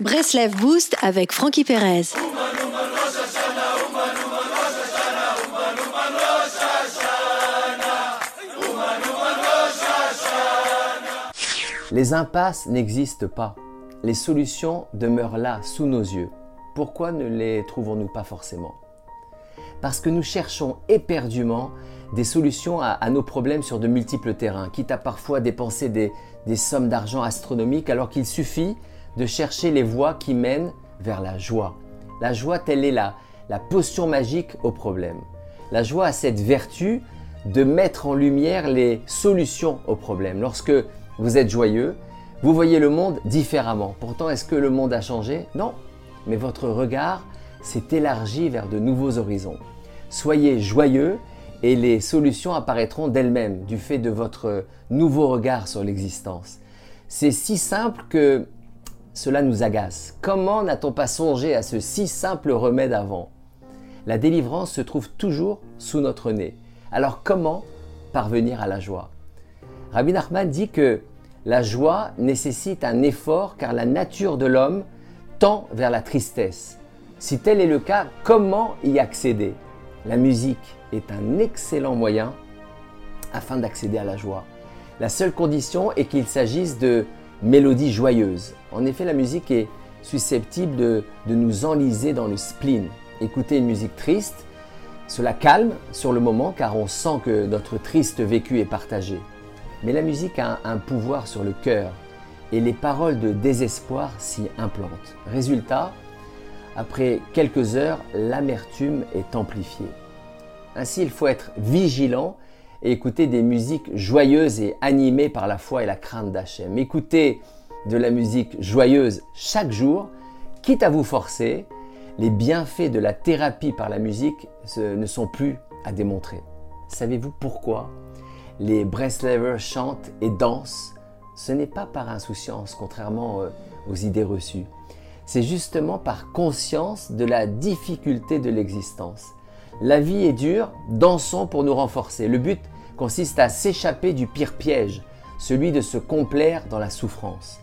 Breslev Boost avec Frankie Perez. Les impasses n'existent pas. Les solutions demeurent là, sous nos yeux. Pourquoi ne les trouvons-nous pas forcément? Parce que nous cherchons éperdument des solutions à, nos problèmes sur de multiples terrains, quitte à parfois dépenser des, sommes d'argent astronomiques, alors qu'il suffit de chercher les voies qui mènent vers la joie. La joie, telle est la, la potion magique au problème. La joie a cette vertu de mettre en lumière les solutions aux problèmes. Lorsque vous êtes joyeux, vous voyez le monde différemment. Pourtant, est-ce que le monde a changé? Non, mais votre regard s'est élargi vers de nouveaux horizons. Soyez joyeux et les solutions apparaîtront d'elles-mêmes du fait de votre nouveau regard sur l'existence. C'est si simple que cela nous agace. Comment n'a-t-on pas songé à ce si simple remède avant? La délivrance se trouve toujours sous notre nez. Alors comment parvenir à la joie? Rabbi Nachman dit que la joie nécessite un effort car la nature de l'homme tend vers la tristesse. Si tel est le cas, comment y accéder? La musique est un excellent moyen afin d'accéder à la joie. La seule condition est qu'il s'agisse de mélodies joyeuses. En effet, la musique est susceptible de, nous enliser dans le spleen. Écouter une musique triste, cela calme sur le moment car on sent que notre triste vécu est partagé. Mais la musique a un, un pouvoir sur le cœur et les paroles de désespoir s'y implantent. Résultat, après quelques heures, l'amertume est amplifiée. Ainsi, il faut être vigilant et écouter des musiques joyeuses et animées par la foi et la crainte d'Hachem. Écoutez de la musique joyeuse chaque jour, quitte à vous forcer, les bienfaits de la thérapie par la musique ne sont plus à démontrer. Savez-vous pourquoi? Les Breslevers chantent et dansent Ce n'est pas par insouciance, contrairement euh, aux idées reçues. C'est justement par conscience de la difficulté de l'existence. La vie est dure, dansons pour nous renforcer. Le but consiste à s'échapper du pire piège, celui de se complaire dans la souffrance.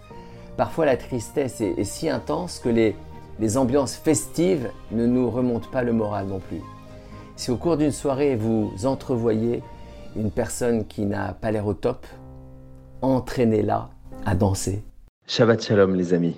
Parfois la tristesse est, si intense que les, les ambiances festives ne nous remontent pas le moral non plus. Si au cours d'une soirée vous entrevoyez une personne qui n'a pas l'air au top, entraînez-la à danser. Shabbat Shalom les amis.